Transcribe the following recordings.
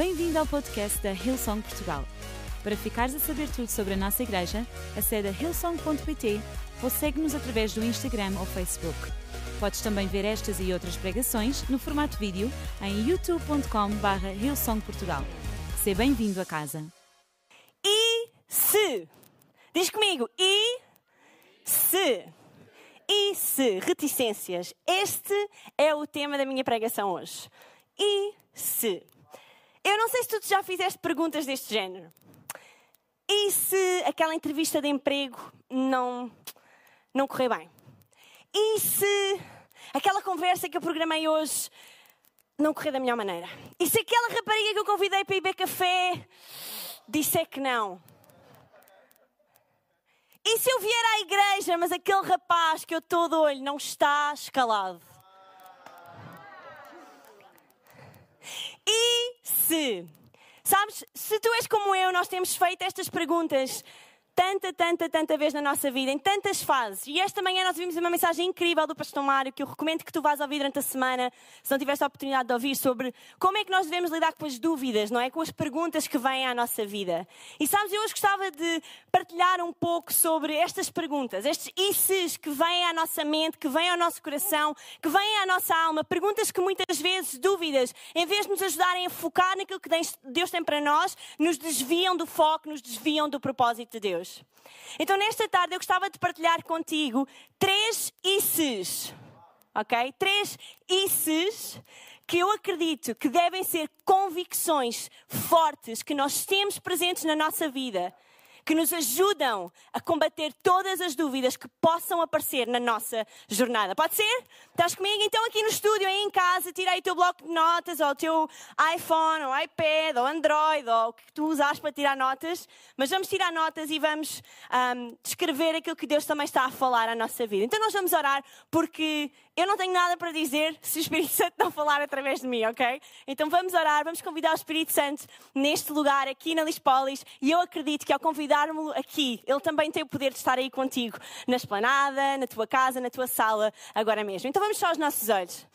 Bem-vindo ao podcast da Hillsong Portugal. Para ficares a saber tudo sobre a nossa igreja, acede a hillsong.pt ou segue-nos através do Instagram ou Facebook. Podes também ver estas e outras pregações no formato vídeo em youtube.com.br hillsongportugal. Seja bem-vindo a casa. E se? Diz comigo, e se? E se? Reticências. Este é o tema da minha pregação hoje. E se? Eu não sei se tu já fizeste perguntas deste género. E se aquela entrevista de emprego não, não correr bem? E se aquela conversa que eu programei hoje não correr da melhor maneira? E se aquela rapariga que eu convidei para ir beber café disser que não? E se eu vier à igreja, mas aquele rapaz que eu estou de olho não está escalado? Sabes, se tu és como eu, nós temos feito estas perguntas tanta, tanta, tanta vez na nossa vida, em tantas fases. E esta manhã nós vimos uma mensagem incrível do Pastor Mário que eu recomendo que tu vás ouvir durante a semana, se não tiveste a oportunidade de ouvir, sobre como é que nós devemos lidar com as dúvidas, não é? Com as perguntas que vêm à nossa vida. E sabes, eu hoje gostava de partilhar um pouco sobre estas perguntas, estes isses que vêm à nossa mente, que vêm ao nosso coração, que vêm à nossa alma, perguntas que muitas vezes, dúvidas, em vez de nos ajudarem a focar naquilo que Deus tem para nós, nos desviam do foco, nos desviam do propósito de Deus. Então, nesta tarde, eu gostava de partilhar contigo três isses, ok? Três isses que eu acredito que devem ser convicções fortes que nós temos presentes na nossa vida que nos ajudam a combater todas as dúvidas que possam aparecer na nossa jornada. Pode ser? Estás comigo? Então, aqui no estúdio, aí em casa, tira aí o teu bloco de notas, ou o teu iPhone, ou iPad, ou Android, ou o que tu usas para tirar notas. Mas vamos tirar notas e vamos um, descrever aquilo que Deus também está a falar à nossa vida. Então, nós vamos orar, porque eu não tenho nada para dizer se o Espírito Santo não falar através de mim, ok? Então, vamos orar, vamos convidar o Espírito Santo neste lugar, aqui na Lispolis, e eu acredito que ao convidar convidar-me aqui, Ele também tem o poder de estar aí contigo, na esplanada, na tua casa, na tua sala, agora mesmo. Então vamos só os nossos olhos.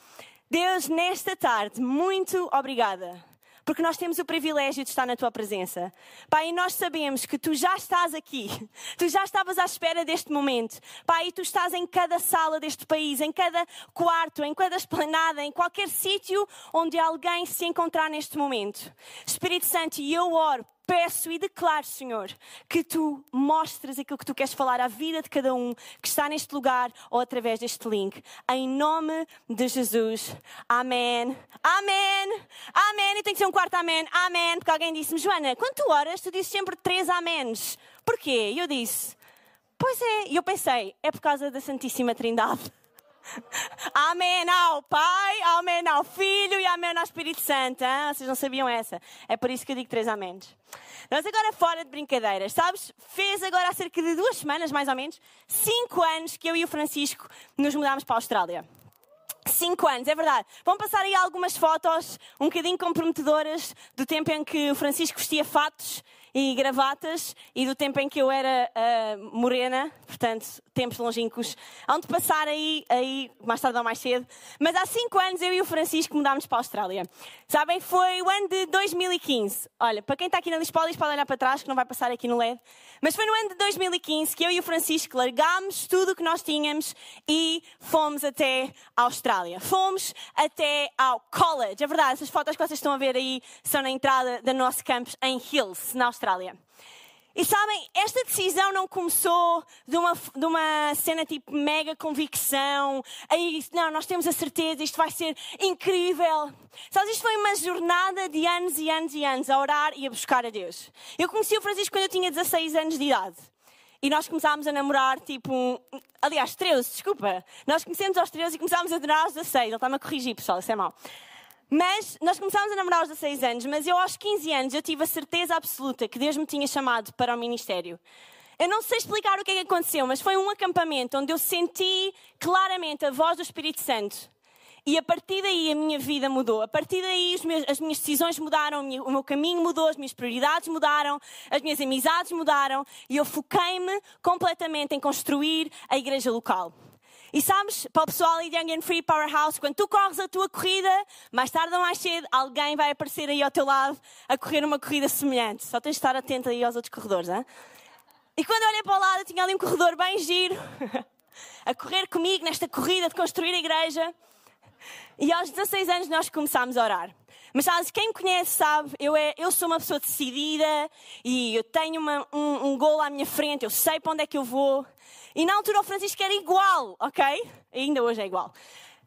Deus, nesta tarde, muito obrigada porque nós temos o privilégio de estar na tua presença. Pai, e nós sabemos que tu já estás aqui, tu já estavas à espera deste momento. Pai, e tu estás em cada sala deste país, em cada quarto, em cada esplanada, em qualquer sítio onde alguém se encontrar neste momento. Espírito Santo, e eu oro peço e declaro, Senhor, que tu mostres aquilo que tu queres falar à vida de cada um que está neste lugar ou através deste link. Em nome de Jesus. Amém. Amém. Amém. E tem que ser um quarto amém. Amém. Porque alguém disse-me, Joana, quando tu oras, tu dizes sempre três améns. Porquê? E eu disse, pois é. E eu pensei, é por causa da Santíssima Trindade. Amém ao Pai, amém ao Filho e amém ao Espírito Santo. Hein? Vocês não sabiam essa? É por isso que eu digo três améns. Mas agora fora de brincadeiras, sabes? Fez agora há cerca de duas semanas, mais ou menos, cinco anos que eu e o Francisco nos mudámos para a Austrália. Cinco anos, é verdade. Vão passar aí algumas fotos um bocadinho comprometedoras do tempo em que o Francisco vestia fatos e gravatas e do tempo em que eu era uh, morena, portanto, tempos longínquos, onde passar aí, aí, mais tarde ou mais cedo. Mas há cinco anos eu e o Francisco mudámos para a Austrália. Sabem, foi o ano de 2015. Olha, para quem está aqui na Lispolis pode olhar para trás, que não vai passar aqui no LED. Mas foi no ano de 2015 que eu e o Francisco largámos tudo o que nós tínhamos e fomos até a Austrália. Fomos até ao college. É verdade, essas fotos que vocês estão a ver aí são na entrada do nosso campus em Hills, na Austrália. E sabem, esta decisão não começou de uma, de uma cena tipo mega convicção. Aí, não, nós temos a certeza, isto vai ser incrível. Sabes, isto foi uma jornada de anos e anos e anos a orar e a buscar a Deus. Eu conheci o Francisco quando eu tinha 16 anos de idade. E nós começámos a namorar, tipo, aliás, 13, desculpa. Nós conhecemos aos 13 e começámos a namorar aos 16. Ele está-me a corrigir, pessoal, isso é mau. Mas nós começámos a namorar aos 16 anos, mas eu aos 15 anos eu tive a certeza absoluta que Deus me tinha chamado para o ministério. Eu não sei explicar o que é que aconteceu, mas foi um acampamento onde eu senti claramente a voz do Espírito Santo. E a partir daí a minha vida mudou. A partir daí meus, as minhas decisões mudaram, o meu caminho mudou, as minhas prioridades mudaram, as minhas amizades mudaram e eu foquei-me completamente em construir a igreja local. E sabes, para o pessoal em Young and Free Powerhouse, quando tu corres a tua corrida, mais tarde ou mais cedo, alguém vai aparecer aí ao teu lado a correr uma corrida semelhante. Só tens de estar atento aí aos outros corredores, hein? E quando olhei para o lado, tinha ali um corredor bem giro, a correr comigo nesta corrida de construir a igreja. E aos 16 anos nós começámos a orar. Mas sabes, quem me conhece sabe, eu, é, eu sou uma pessoa decidida e eu tenho uma, um, um gol à minha frente, eu sei para onde é que eu vou. E na altura o Francisco era igual, ok? Ainda hoje é igual.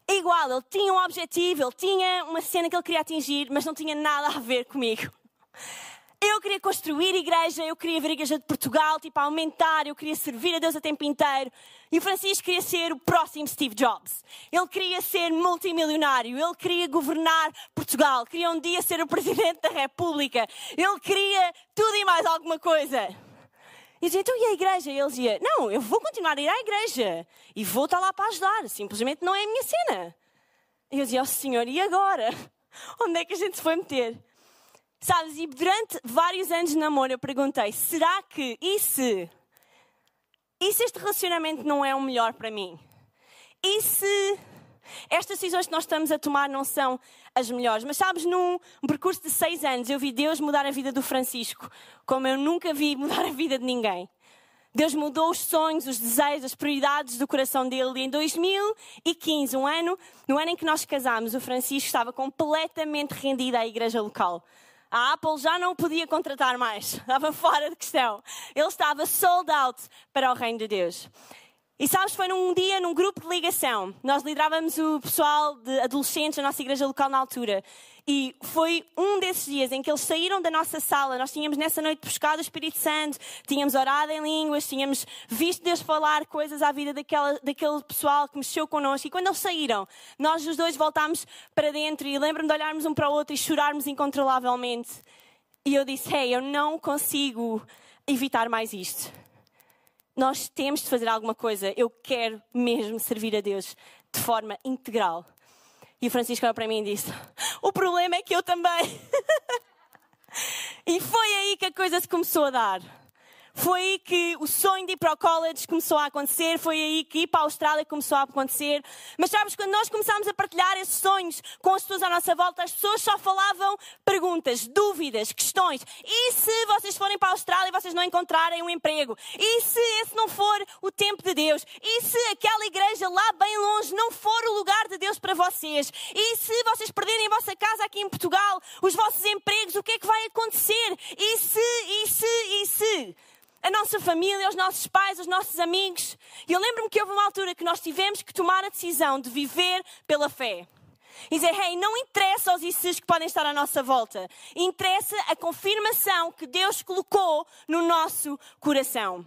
Igual, ele tinha um objetivo, ele tinha uma cena que ele queria atingir, mas não tinha nada a ver comigo. Eu queria construir igreja, eu queria ver a igreja de Portugal, tipo, aumentar, eu queria servir a Deus o tempo inteiro. E o Francisco queria ser o próximo Steve Jobs. Ele queria ser multimilionário, ele queria governar Portugal, queria um dia ser o presidente da República. Ele queria tudo e mais alguma coisa. E dizia, então e a igreja? E ele dizia, não, eu vou continuar a ir à igreja e vou estar lá para ajudar, simplesmente não é a minha cena. E eu dizia, oh Senhor, e agora? Onde é que a gente se foi meter? Sabes, e durante vários anos de namoro eu perguntei, será que, e se, e se este relacionamento não é o melhor para mim? E se estas decisões que nós estamos a tomar não são as melhores. Mas sabes, num percurso de seis anos, eu vi Deus mudar a vida do Francisco, como eu nunca vi mudar a vida de ninguém. Deus mudou os sonhos, os desejos, as prioridades do coração dele. E em 2015, um ano, no ano em que nós casámos, o Francisco estava completamente rendido à igreja local. A Apple já não podia contratar mais, estava fora de questão. Ele estava sold out para o reino de Deus. E sabes, foi num dia, num grupo de ligação. Nós liderávamos o pessoal de adolescentes da nossa igreja local na altura. E foi um desses dias em que eles saíram da nossa sala. Nós tínhamos nessa noite buscado o Espírito Santo, tínhamos orado em línguas, tínhamos visto Deus falar coisas à vida daquela, daquele pessoal que mexeu connosco. E quando eles saíram, nós os dois voltámos para dentro e lembro-me de olharmos um para o outro e chorarmos incontrolavelmente. E eu disse: Hey, eu não consigo evitar mais isto nós temos de fazer alguma coisa. Eu quero mesmo servir a Deus de forma integral. E o Francisco olhou para mim e disse: O problema é que eu também. e foi aí que a coisa se começou a dar. Foi aí que o sonho de ir para o college começou a acontecer, foi aí que ir para a Austrália começou a acontecer. Mas sabes, quando nós começámos a partilhar esses sonhos com as pessoas à nossa volta, as pessoas só falavam perguntas, dúvidas, questões. E se vocês forem para a Austrália e vocês não encontrarem um emprego? E se esse não for o tempo de Deus? E se aquela igreja lá bem longe não for o lugar de Deus para vocês? E se vocês perderem a vossa casa aqui em Portugal, os vossos empregos, o que é que vai acontecer? E se, e se, e se? A nossa família, os nossos pais, os nossos amigos. E eu lembro-me que houve uma altura que nós tivemos que tomar a decisão de viver pela fé. E dizer, hey, não interessa os ICs que podem estar à nossa volta. Interessa a confirmação que Deus colocou no nosso coração.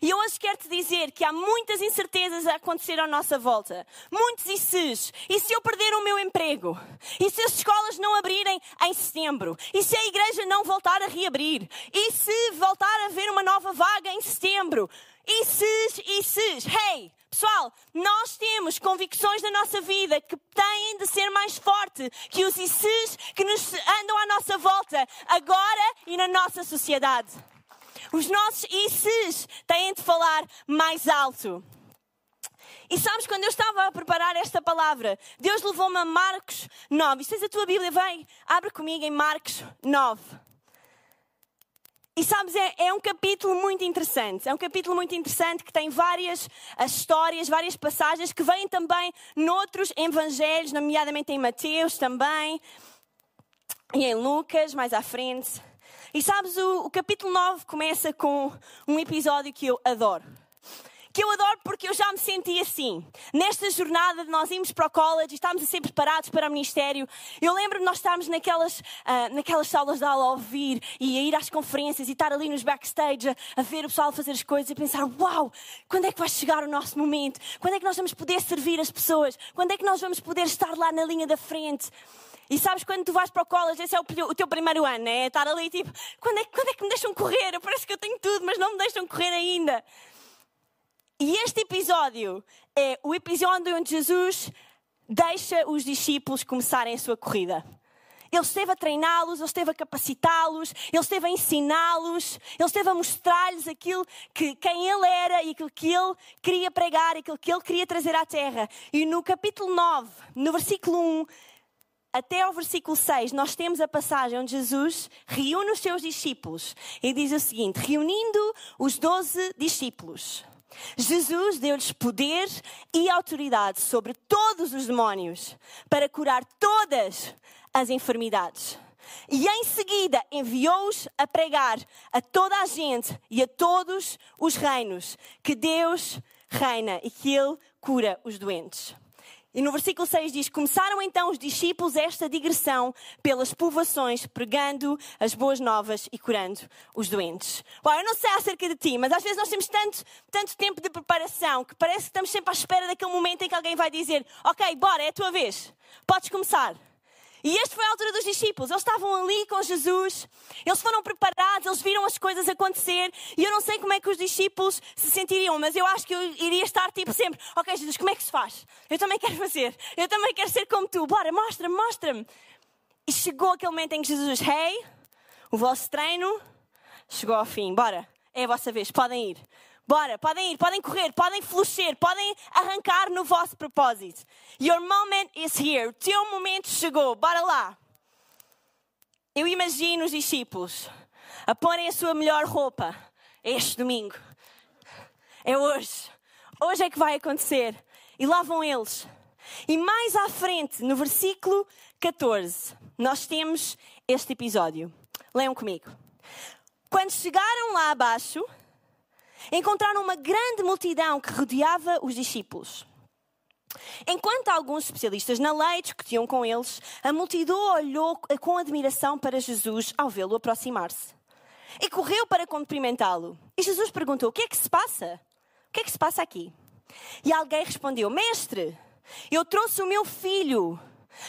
E eu hoje quero te dizer que há muitas incertezas a acontecer à nossa volta. Muitos e se. E se eu perder o meu emprego? E se as escolas não abrirem em setembro? E se a igreja não voltar a reabrir? E se voltar a haver uma nova vaga em setembro? E se, e se. Hey, pessoal, nós temos convicções na nossa vida que têm de ser mais forte que os ICs que nos andam à nossa volta, agora e na nossa sociedade. Os nossos ICs têm de falar mais alto. E sabes, quando eu estava a preparar esta palavra, Deus levou-me a Marcos 9. E se a tua Bíblia, vem, abre comigo em Marcos 9. E sabes, é, é, um capítulo muito interessante. É um capítulo muito interessante que tem várias histórias, várias passagens que vêm também noutros evangelhos, nomeadamente em Mateus também, e em Lucas, mais à frente. E sabes, o, o capítulo 9 começa com um episódio que eu adoro que eu adoro porque eu já me senti assim. Nesta jornada de nós irmos para o college e estávamos a ser preparados para o ministério, eu lembro de nós estarmos naquelas, uh, naquelas salas de aula a ouvir e a ir às conferências e estar ali nos backstage a, a ver o pessoal fazer as coisas e pensar: Uau, quando é que vai chegar o nosso momento? Quando é que nós vamos poder servir as pessoas? Quando é que nós vamos poder estar lá na linha da frente? E sabes quando tu vais para o college, esse é o, o teu primeiro ano, é estar ali tipo, quando é, quando é que me deixam correr? Parece que eu tenho tudo, mas não me deixam correr ainda. E este episódio é o episódio onde Jesus deixa os discípulos começarem a sua corrida. Ele esteve a treiná-los, Ele esteve a capacitá-los, Ele esteve a ensiná-los, Ele esteve a mostrar-lhes aquilo que quem Ele era e aquilo que Ele queria pregar, aquilo que Ele queria trazer à terra. E no capítulo 9, no versículo 1, até ao versículo 6, nós temos a passagem onde Jesus reúne os seus discípulos e diz o seguinte: reunindo os doze discípulos. Jesus deu-lhes poder e autoridade sobre todos os demónios para curar todas as enfermidades. E em seguida enviou-os a pregar a toda a gente e a todos os reinos que Deus reina e que Ele cura os doentes. E no versículo 6 diz: Começaram então os discípulos esta digressão pelas povoações, pregando as boas novas e curando os doentes. Bom, eu não sei acerca de ti, mas às vezes nós temos tanto, tanto tempo de preparação que parece que estamos sempre à espera daquele momento em que alguém vai dizer: Ok, bora, é a tua vez, podes começar. E este foi a altura dos discípulos. Eles estavam ali com Jesus, eles foram preparados, eles viram as coisas acontecer. E eu não sei como é que os discípulos se sentiriam, mas eu acho que eu iria estar tipo sempre: Ok, Jesus, como é que se faz? Eu também quero fazer, eu também quero ser como tu. Bora, mostra-me, mostra-me. E chegou aquele momento em que Jesus diz: Hey, o vosso treino chegou ao fim, bora, é a vossa vez, podem ir. Bora, podem ir, podem correr, podem florescer, podem arrancar no vosso propósito. Your moment is here. O teu momento chegou. Bora lá. Eu imagino os discípulos a porem a sua melhor roupa este domingo. É hoje. Hoje é que vai acontecer. E lá vão eles. E mais à frente, no versículo 14, nós temos este episódio. Leiam comigo. Quando chegaram lá abaixo, encontraram uma grande multidão que rodeava os discípulos. Enquanto alguns especialistas na lei discutiam com eles, a multidão olhou com admiração para Jesus ao vê-lo aproximar-se. E correu para cumprimentá-lo. E Jesus perguntou: O que é que se passa? O que é que se passa aqui? E alguém respondeu: Mestre, eu trouxe o meu filho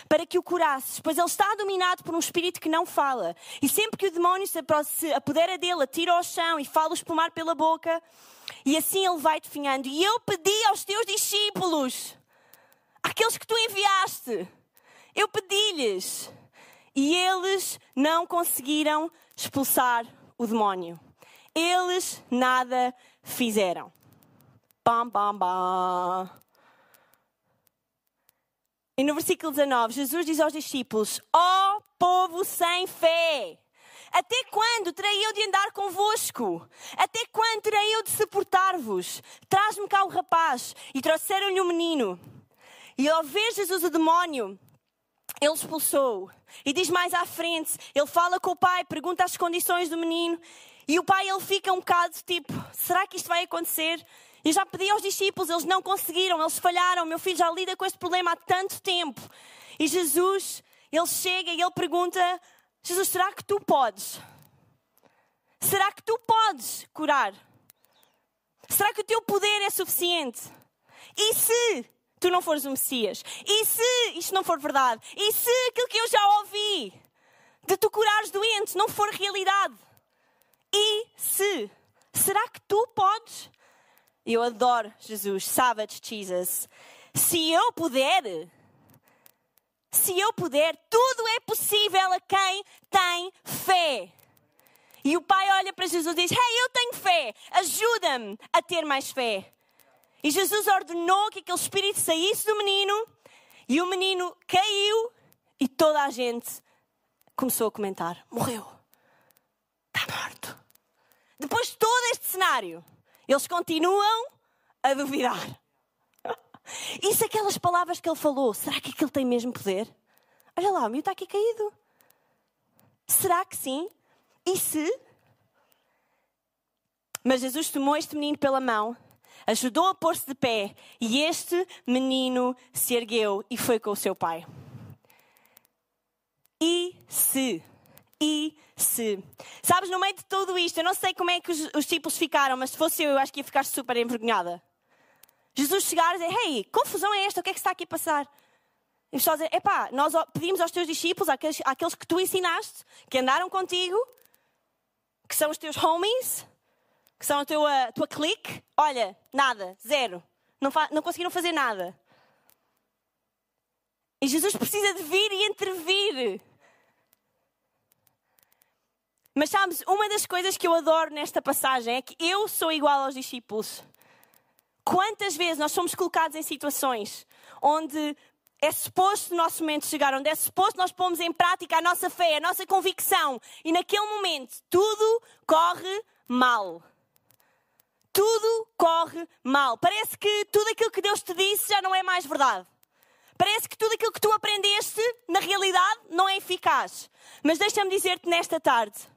para que o curasses, pois ele está dominado por um espírito que não fala. E sempre que o demónio se apodera dele, atira ao chão e fala o espumar pela boca, e assim ele vai definhando. E eu pedi aos teus discípulos, aqueles que tu enviaste, eu pedi-lhes, e eles não conseguiram expulsar o demónio. Eles nada fizeram. Bam, bam, bam. E no versículo 19, Jesus diz aos discípulos: Ó oh, povo sem fé, até quando terei eu de andar convosco? Até quando terei eu de suportar-vos? Traz-me cá o rapaz. E trouxeram-lhe o menino. E ao ver Jesus o demónio, ele expulsou. E diz mais à frente, ele fala com o pai, pergunta as condições do menino. E o pai ele fica um bocado tipo: será que isto vai acontecer? Eu já pedi aos discípulos, eles não conseguiram, eles falharam. Meu filho já lida com este problema há tanto tempo. E Jesus, ele chega e ele pergunta: Jesus, será que tu podes? Será que tu podes curar? Será que o teu poder é suficiente? E se tu não fores o Messias? E se isto não for verdade? E se aquilo que eu já ouvi de tu curares doentes não for realidade? E se? Será que tu podes? Eu adoro Jesus, Savage Jesus. Se eu puder, se eu puder, tudo é possível a quem tem fé. E o pai olha para Jesus e diz: Hey, eu tenho fé, ajuda-me a ter mais fé. E Jesus ordenou que aquele espírito saísse do menino, e o menino caiu, e toda a gente começou a comentar: Morreu, está morto. Depois de todo este cenário, eles continuam a duvidar. E se aquelas palavras que ele falou, será que aquilo tem mesmo poder? Olha lá, o meu está aqui caído. Será que sim? E se? Mas Jesus tomou este menino pela mão, ajudou a pôr-se de pé, e este menino se ergueu e foi com o seu pai. E se? E se. Sabes, no meio de tudo isto, eu não sei como é que os, os discípulos ficaram, mas se fosse eu, eu acho que ia ficar super envergonhada. Jesus chegar e dizer: Hey, confusão é esta? O que é que está aqui a passar? E só dizer: Epá, nós pedimos aos teus discípulos, àqueles, àqueles que tu ensinaste, que andaram contigo, que são os teus homies, que são a tua, tua clique, olha, nada, zero. Não, não conseguiram fazer nada. E Jesus precisa de vir e intervir Mas sabes, uma das coisas que eu adoro nesta passagem é que eu sou igual aos discípulos. Quantas vezes nós somos colocados em situações onde é suposto o nosso momento chegar, onde é suposto nós pomos em prática a nossa fé, a nossa convicção, e naquele momento tudo corre mal. Tudo corre mal. Parece que tudo aquilo que Deus te disse já não é mais verdade. Parece que tudo aquilo que tu aprendeste, na realidade, não é eficaz. Mas deixa-me dizer-te nesta tarde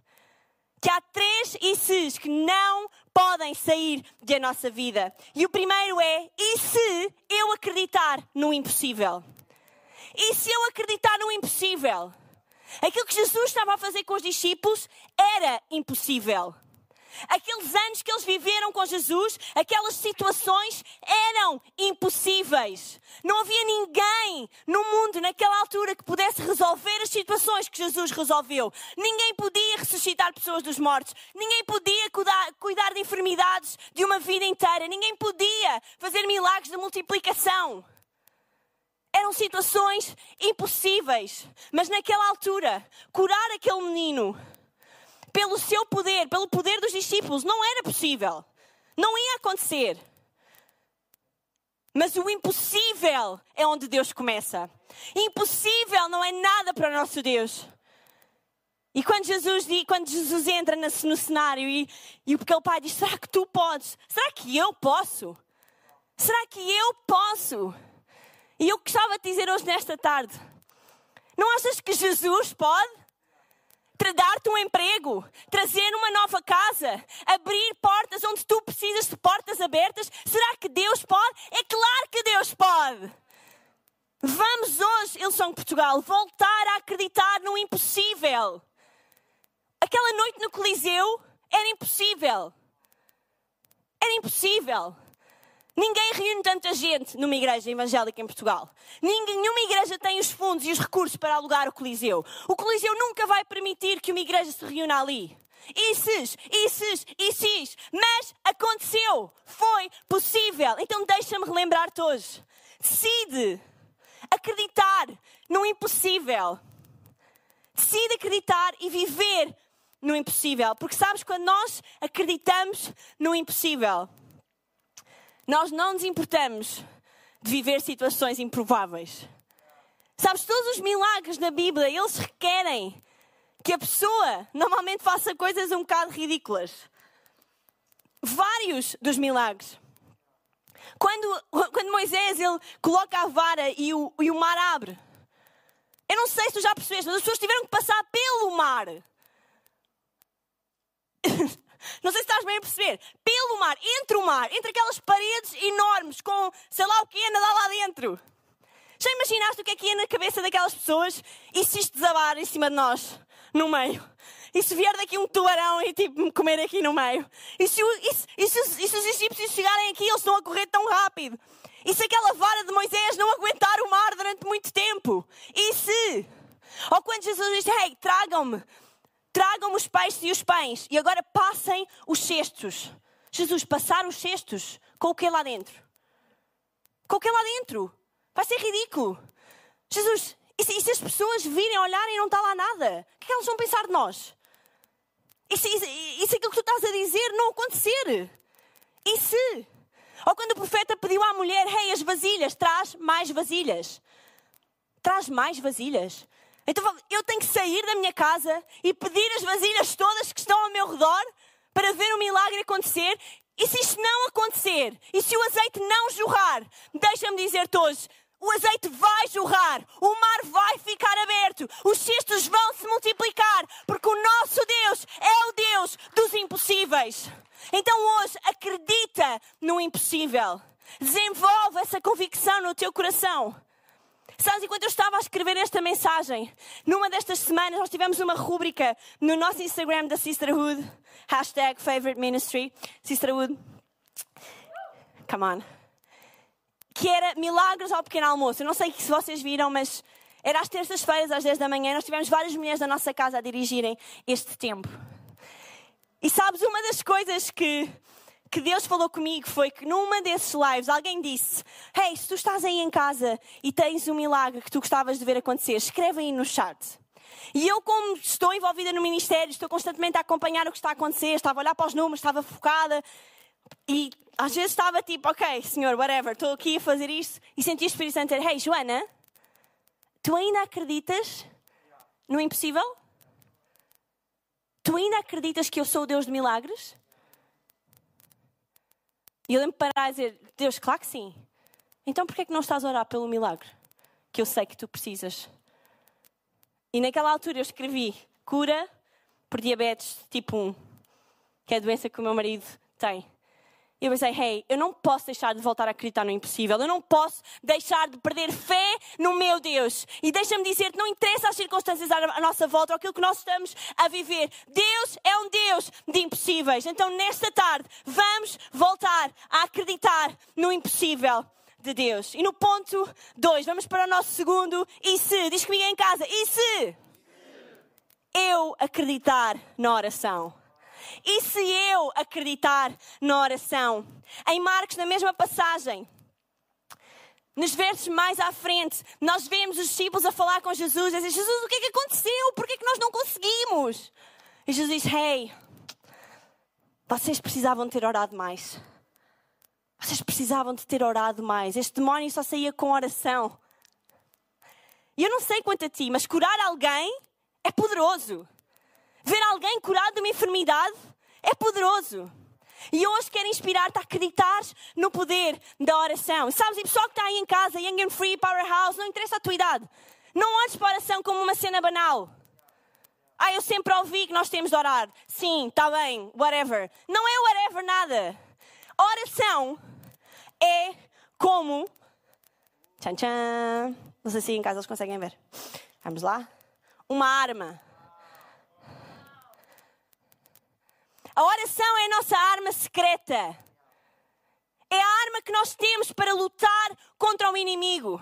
que há três ICs que não podem sair da nossa vida. E o primeiro é: e se eu acreditar no impossível? E se eu acreditar no impossível? Aquilo que Jesus estava a fazer com os discípulos era impossível. Aqueles anos que eles viveram com Jesus, aquelas situações eram impossíveis. Não havia ninguém no mundo naquela altura que pudesse resolver as situações que Jesus resolveu. Ninguém podia ressuscitar pessoas dos mortos. Ninguém podia cuidar, cuidar de enfermidades de uma vida inteira. Ninguém podia fazer milagres de multiplicação. Eram situações impossíveis. Mas naquela altura, curar aquele menino pelo seu poder, pelo poder dos discípulos, não era possível. Não ia acontecer. Mas o impossível é onde Deus começa. Impossível não é nada para o nosso Deus. E quando Jesus, quando Jesus entra no cenário e, e aquele pai diz: Será que tu podes? Será que eu posso? Será que eu posso? E eu gostava de dizer hoje, nesta tarde: Não achas que Jesus pode? Dar-te um emprego, trazer uma nova casa, abrir portas onde tu precisas de portas abertas. Será que Deus pode? É claro que Deus pode. Vamos hoje, Ilson Portugal, voltar a acreditar no impossível. Aquela noite no Coliseu era impossível. Era impossível. Ninguém reúne tanta gente numa igreja evangélica em Portugal. Nenhuma igreja tem os fundos e os recursos para alugar o Coliseu. O Coliseu nunca vai permitir que uma igreja se reúna ali. Isses, isses, isses. Mas aconteceu. Foi possível. Então deixa-me relembrar-te hoje. Decide acreditar no impossível. Decide acreditar e viver no impossível. Porque sabes, quando nós acreditamos no impossível, nós não nos importamos de viver situações improváveis. Sabes, todos os milagres na Bíblia, eles requerem que a pessoa normalmente faça coisas um bocado ridículas. Vários dos milagres. Quando, quando Moisés ele coloca a vara e o, e o mar abre. Eu não sei se tu já percebeste, mas as pessoas tiveram que passar pelo mar. Não sei se estás bem a perceber. Pelo mar, entre o mar, entre aquelas paredes enormes com sei lá o que a nadar lá dentro. Já imaginaste o que é que ia na cabeça daquelas pessoas e se isto desabar em cima de nós, no meio? E se vier daqui um tubarão e tipo me comer aqui no meio? E se, e, se, e, se, e se os egípcios chegarem aqui, eles estão a correr tão rápido? E se aquela vara de Moisés não aguentar o mar durante muito tempo? E se? Ou quando Jesus diz, hey, tragam-me Tragam os peixes e os pães e agora passem os cestos. Jesus, passar os cestos com o que lá dentro? Com o que lá dentro? Vai ser ridículo. Jesus, e se, e se as pessoas virem, olharem e não está lá nada? O que é que elas vão pensar de nós? E se, e, e se aquilo que tu estás a dizer não acontecer? E se? Ou quando o profeta pediu à mulher, rei, hey, as vasilhas, traz mais vasilhas. Traz mais vasilhas. Então eu tenho que sair da minha casa e pedir as vasilhas todas que estão ao meu redor para ver o milagre acontecer. E se isto não acontecer, e se o azeite não jorrar, deixa-me dizer-te hoje, o azeite vai jorrar, o mar vai ficar aberto, os cestos vão se multiplicar, porque o nosso Deus é o Deus dos impossíveis. Então hoje acredita no impossível. Desenvolve essa convicção no teu coração. Sabes, enquanto eu estava a escrever esta mensagem, numa destas semanas nós tivemos uma rúbrica no nosso Instagram da Sisterhood, hashtag favorite ministry, Sisterhood, come on, que era Milagres ao Pequeno Almoço. Eu não sei se vocês viram, mas era às terças-feiras, às 10 da manhã, nós tivemos várias mulheres da nossa casa a dirigirem este tempo. E sabes, uma das coisas que que Deus falou comigo foi que numa desses lives alguém disse: Hey, se tu estás aí em casa e tens um milagre que tu gostavas de ver acontecer, escreve aí no chat. E eu, como estou envolvida no ministério, estou constantemente a acompanhar o que está a acontecer, estava a olhar para os números, estava focada. E às vezes estava tipo, ok, senhor, whatever, estou aqui a fazer isto. E senti o Espírito Santo dizer, hey, Joana, tu ainda acreditas no impossível? Tu ainda acreditas que eu sou o Deus de milagres? E eu lembro de parar e dizer, Deus, claro que sim. Então porquê é que não estás a orar pelo milagre? Que eu sei que tu precisas. E naquela altura eu escrevi cura por diabetes tipo 1, que é a doença que o meu marido tem. E eu pensei, hey, eu não posso deixar de voltar a acreditar no impossível. Eu não posso deixar de perder fé no meu Deus. E deixa-me dizer que não interessa as circunstâncias à nossa volta ou aquilo que nós estamos a viver. Deus é um Deus de impossíveis. Então, nesta tarde, vamos voltar a acreditar no impossível de Deus. E no ponto 2, vamos para o nosso segundo. E se? Diz comigo em casa. E se? Eu acreditar na oração. E se eu acreditar na oração? Em Marcos, na mesma passagem, nos versos mais à frente, nós vemos os discípulos a falar com Jesus, a dizer, Jesus, o que é que aconteceu? Por que é que nós não conseguimos? E Jesus diz, hey, vocês precisavam ter orado mais. Vocês precisavam de ter orado mais. Este demónio só saía com oração. E eu não sei quanto a ti, mas curar alguém é poderoso. Ver alguém curado de uma enfermidade é poderoso. E hoje quero inspirar-te a acreditar no poder da oração. Sabes, e pessoal que está aí em casa, Young and Free, Powerhouse, não interessa a tua idade. Não olhes para a oração como uma cena banal. Ah, eu sempre ouvi que nós temos de orar. Sim, está bem, whatever. Não é whatever nada. Oração é como. Tchan, tchan. Não sei se em casa eles conseguem ver. Vamos lá. Uma arma. A oração é a nossa arma secreta. É a arma que nós temos para lutar contra o inimigo.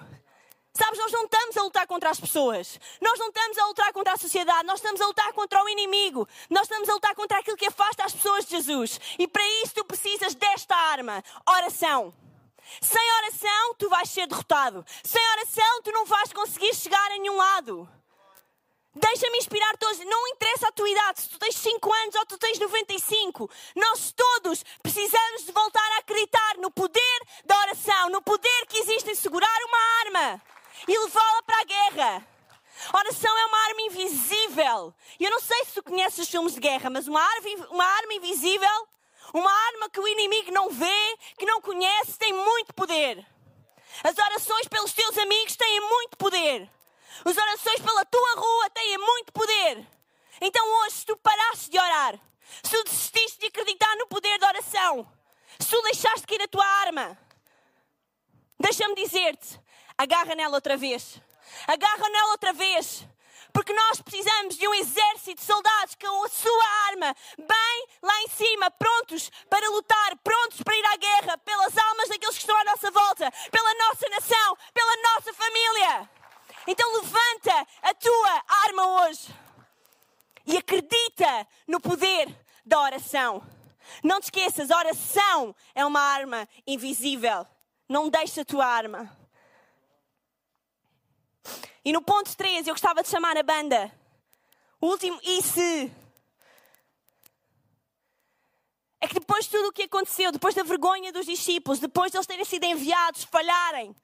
Sabes, nós não estamos a lutar contra as pessoas. Nós não estamos a lutar contra a sociedade. Nós estamos a lutar contra o inimigo. Nós estamos a lutar contra aquilo que afasta as pessoas de Jesus. E para isso tu precisas desta arma: oração. Sem oração, tu vais ser derrotado. Sem oração, tu não vais conseguir chegar a nenhum lado. Deixa-me inspirar todos. Não interessa a tua idade, se tu tens 5 anos ou tu tens 95. Nós todos precisamos de voltar a acreditar no poder da oração, no poder que existe em segurar uma arma e levá-la para a guerra. Oração é uma arma invisível. Eu não sei se tu conheces os filmes de guerra, mas uma arma, uma arma invisível, uma arma que o inimigo não vê, que não conhece, tem muito poder. As orações pelos teus amigos têm muito poder. As orações pela tua rua têm muito poder. Então hoje, se tu paraste de orar, se tu desististe de acreditar no poder da oração, se tu deixaste cair a tua arma, deixa-me dizer-te, agarra nela outra vez. Agarra nela outra vez. Porque nós precisamos de um exército de soldados com a sua arma bem lá em cima, prontos para lutar, prontos para ir à guerra pelas almas daqueles que estão à nossa volta, pela nossa nação, pela nossa família. Então levanta a tua arma hoje e acredita no poder da oração. Não te esqueças, oração é uma arma invisível. Não deixa a tua arma. E no ponto 13 eu gostava de chamar a banda. O último, e se? É que depois de tudo o que aconteceu, depois da vergonha dos discípulos, depois de eles terem sido enviados, falharem,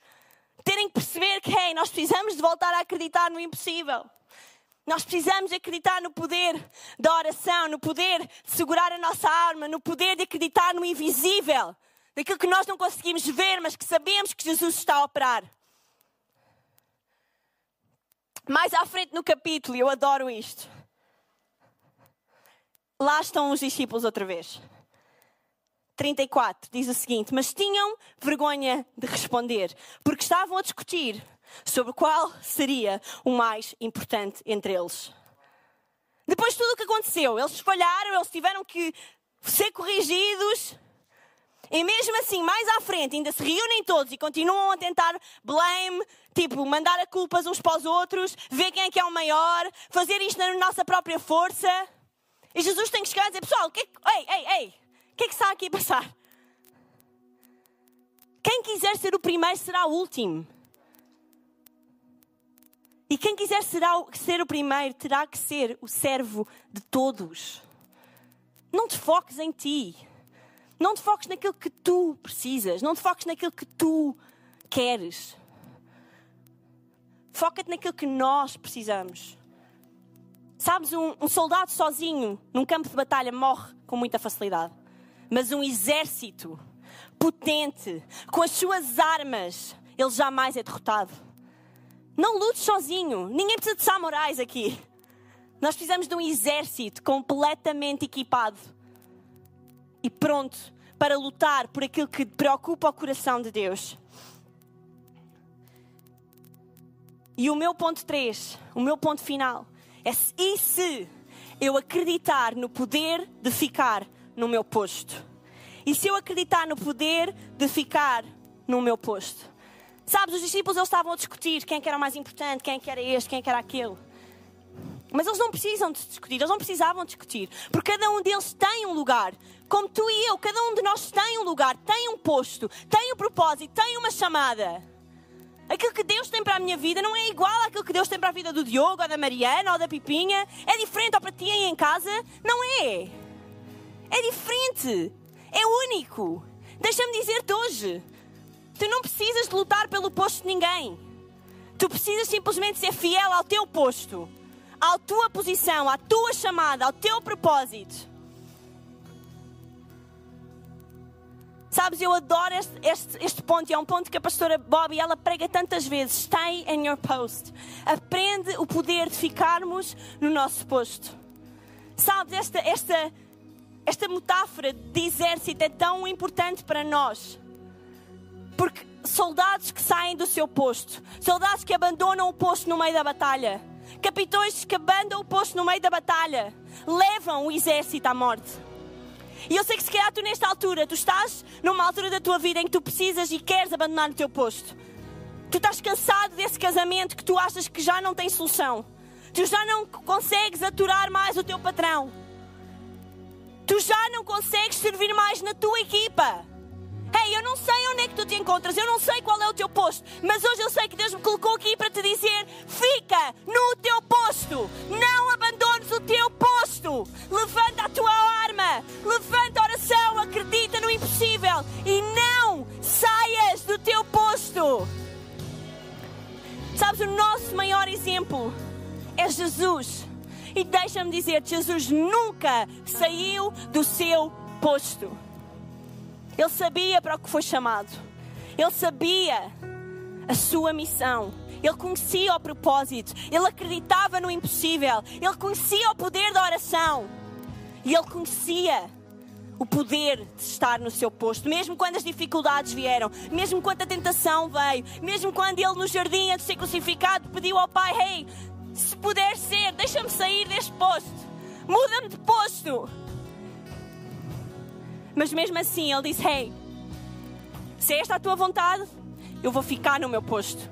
terem que perceber que, hey, nós precisamos de voltar a acreditar no impossível. Nós precisamos acreditar no poder da oração, no poder de segurar a nossa arma, no poder de acreditar no invisível, daquilo que nós não conseguimos ver, mas que sabemos que Jesus está a operar. Mais à frente no capítulo, eu adoro isto. Lá estão os discípulos outra vez. 34 diz o seguinte: Mas tinham vergonha de responder, porque estavam a discutir sobre qual seria o mais importante entre eles. Depois de tudo o que aconteceu, eles falharam, eles tiveram que ser corrigidos. E mesmo assim, mais à frente, ainda se reúnem todos e continuam a tentar blame, tipo, mandar a culpas uns para os outros, ver quem é que é o maior, fazer isto na nossa própria força. E Jesus tem que chegar e dizer: Pessoal, que... ei, ei, ei, o que é que está aqui a passar? Quem quiser ser o primeiro será o último. E quem quiser será, ser o primeiro terá que ser o servo de todos. Não te foques em ti. Não te foques naquilo que tu precisas. Não te foques naquilo que tu queres. Foca-te naquilo que nós precisamos. Sabes, um, um, soldado sozinho num campo de batalha morre com muita facilidade. Mas um exército potente, com as suas armas, ele jamais é derrotado. Não lutes sozinho. Ninguém precisa de samurais aqui. Nós precisamos de um exército completamente equipado e pronto para lutar por aquilo que preocupa o coração de Deus. E o meu ponto 3, o meu ponto final, é e se eu acreditar no poder de ficar no meu posto? E se eu acreditar no poder de ficar no meu posto? Sabes, os discípulos eles estavam a discutir quem é era mais importante, quem é era este, quem é era aquele. Mas eles não precisam de discutir, eles não precisavam discutir, porque cada um deles tem um lugar. Como tu e eu, cada um de nós tem um lugar, tem um posto, tem um propósito, tem uma chamada. Aquilo que Deus tem para a minha vida não é igual àquilo que Deus tem para a vida do Diogo, ou da Mariana, ou da Pipinha. É diferente ou para ti aí em casa? Não é. É diferente. É único. Deixa-me dizer-te hoje. Tu não precisas de lutar pelo posto de ninguém. Tu precisas simplesmente ser fiel ao teu posto, à tua posição, à tua chamada, ao teu propósito. Sabes, eu adoro este, este, este, ponto e é um ponto que a pastora Bobby ela prega tantas vezes. Stay in your post. Aprende o poder de ficarmos no nosso posto. Sabes, esta, esta, esta metáfora de exército é tão importante para nós. Porque soldados que saem do seu posto, soldados que abandonam o posto no meio da batalha, capitões que abandonam o posto no meio da batalha, levam o exército à morte. E eu sei que se calhar tu nesta altura, tu estás numa altura da tua vida em que tu precisas e queres abandonar o teu posto. Tu estás cansado desse casamento que tu achas que já não tem solução. Tu já não consegues aturar mais o teu patrão. Tu já não consegues servir mais na tua equipa. Ei, eu não sei onde é que tu te encontras, eu não sei qual é o teu posto, mas hoje eu sei que Deus me colocou aqui para te dizer: fica no teu posto, não abandones o teu posto, levanta a tua arma, levanta a oração, acredita no impossível e não saias do teu posto. Sabes, o nosso maior exemplo é Jesus. E deixa-me dizer, Jesus nunca saiu do seu posto. Ele sabia para o que foi chamado. Ele sabia a sua missão. Ele conhecia o propósito. Ele acreditava no impossível. Ele conhecia o poder da oração. E ele conhecia o poder de estar no seu posto, mesmo quando as dificuldades vieram, mesmo quando a tentação veio, mesmo quando ele no jardim antes de ser crucificado pediu ao Pai: Hey, se puder ser, deixa-me sair deste posto, muda-me de posto. Mas mesmo assim ele disse: Hey, se é esta a tua vontade, eu vou ficar no meu posto.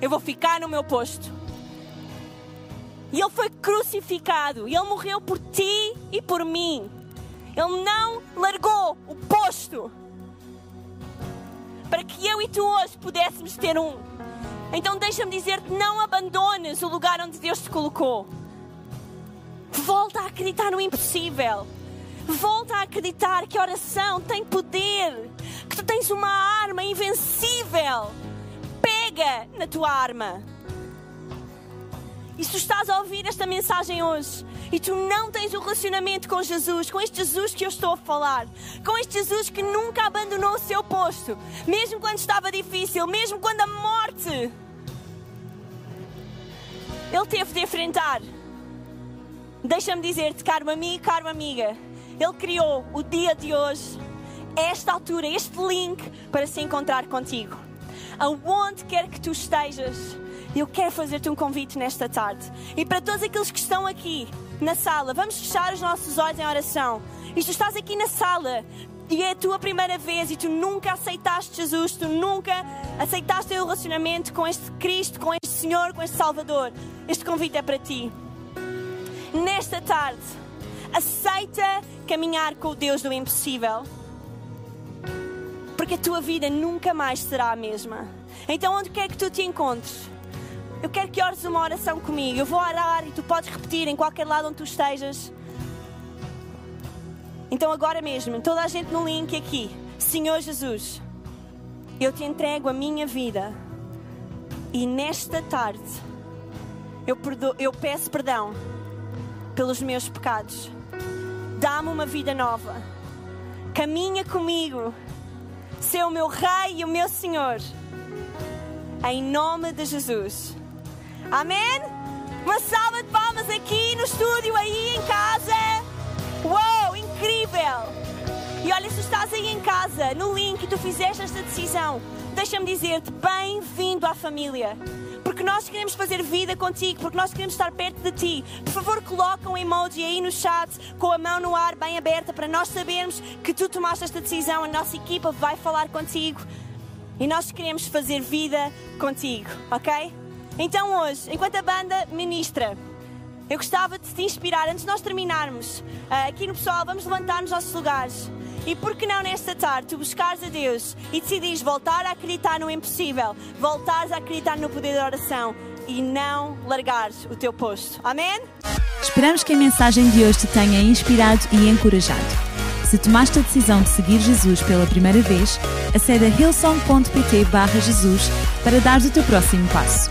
Eu vou ficar no meu posto. E ele foi crucificado. E ele morreu por ti e por mim. Ele não largou o posto para que eu e tu hoje pudéssemos ter um. Então deixa-me dizer-te: não abandones o lugar onde Deus te colocou. Volta a acreditar no impossível. Volta a acreditar que a oração tem poder, que tu tens uma arma invencível. Pega na tua arma. E se tu estás a ouvir esta mensagem hoje e tu não tens um relacionamento com Jesus, com este Jesus que eu estou a falar, com este Jesus que nunca abandonou o seu posto, mesmo quando estava difícil, mesmo quando a morte ele teve de enfrentar. Deixa-me dizer-te, caro amigo, caro amiga, ele criou o dia de hoje, esta altura, este link para se encontrar contigo. Aonde quer que tu estejas, eu quero fazer-te um convite nesta tarde. E para todos aqueles que estão aqui na sala, vamos fechar os nossos olhos em oração. E tu estás aqui na sala e é a tua primeira vez e tu nunca aceitaste Jesus, tu nunca aceitaste o relacionamento com este Cristo, com este Senhor, com este Salvador. Este convite é para ti. Nesta tarde, aceita caminhar com o Deus do impossível. Porque a tua vida nunca mais será a mesma. Então, onde quer que tu te encontres, eu quero que ores uma oração comigo. Eu vou orar e tu podes repetir em qualquer lado onde tu estejas. Então, agora mesmo, toda a gente no link aqui, Senhor Jesus, eu te entrego a minha vida e nesta tarde eu, perdo, eu peço perdão pelos meus pecados. Dá-me uma vida nova. Caminha comigo. Ser o meu Rei e o meu Senhor. Em nome de Jesus. Amém? Uma salva de palmas aqui no estúdio, aí em casa. Uou, incrível! E olha, se estás aí em casa, no link, tu fizeste esta decisão, deixa-me dizer-te, bem-vindo à família. Porque nós queremos fazer vida contigo, porque nós queremos estar perto de ti. Por favor, coloca um emoji aí no chat, com a mão no ar, bem aberta, para nós sabermos que tu tomaste esta decisão. A nossa equipa vai falar contigo. E nós queremos fazer vida contigo, ok? Então hoje, enquanto a banda ministra, eu gostava de te inspirar, antes de nós terminarmos, ah, aqui no pessoal, vamos levantar nos nossos lugares. E por que não nesta tarde tu buscares a Deus e decidires voltar a acreditar no impossível, voltares a acreditar no poder da oração e não largares o teu posto. Amém? Esperamos que a mensagem de hoje te tenha inspirado e encorajado. Se tomaste a decisão de seguir Jesus pela primeira vez, acede a hillsong.pt Jesus para dar o teu próximo passo.